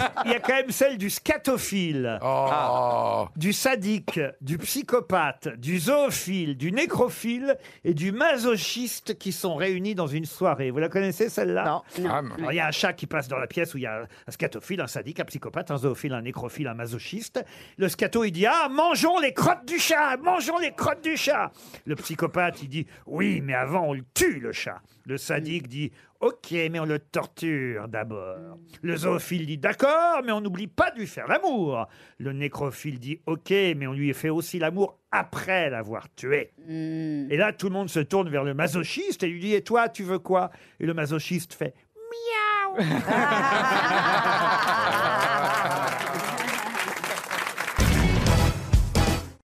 il y a quand même celle du scatophile, Oh. du sadique, du psychopathe, du zoophile, du nécrophile et du masochiste qui sont réunis dans une soirée. Vous la connaissez celle-là? Non. Ah, Alors, il y a un chat qui passe dans la pièce où il y a un scatophile, un sadique, un psychopathe, un zoophile, un nécrophile, un masochiste. Le scato, il dit Ah, mangeons les crottes du chat Mangeons les crottes du chat Le psychopathe, il dit Oui, mais avant, on le tue, le chat. Le sadique dit Ok, mais on le torture d'abord. Le zoophile dit D'accord, mais on n'oublie pas de lui faire l'amour. Le nécrophile dit Ok, mais on lui fait aussi l'amour après l'avoir tué. Et là, tout le monde se tourne vers le masochiste et lui dit Et toi, tu veux quoi? Et le masochiste fait Miaou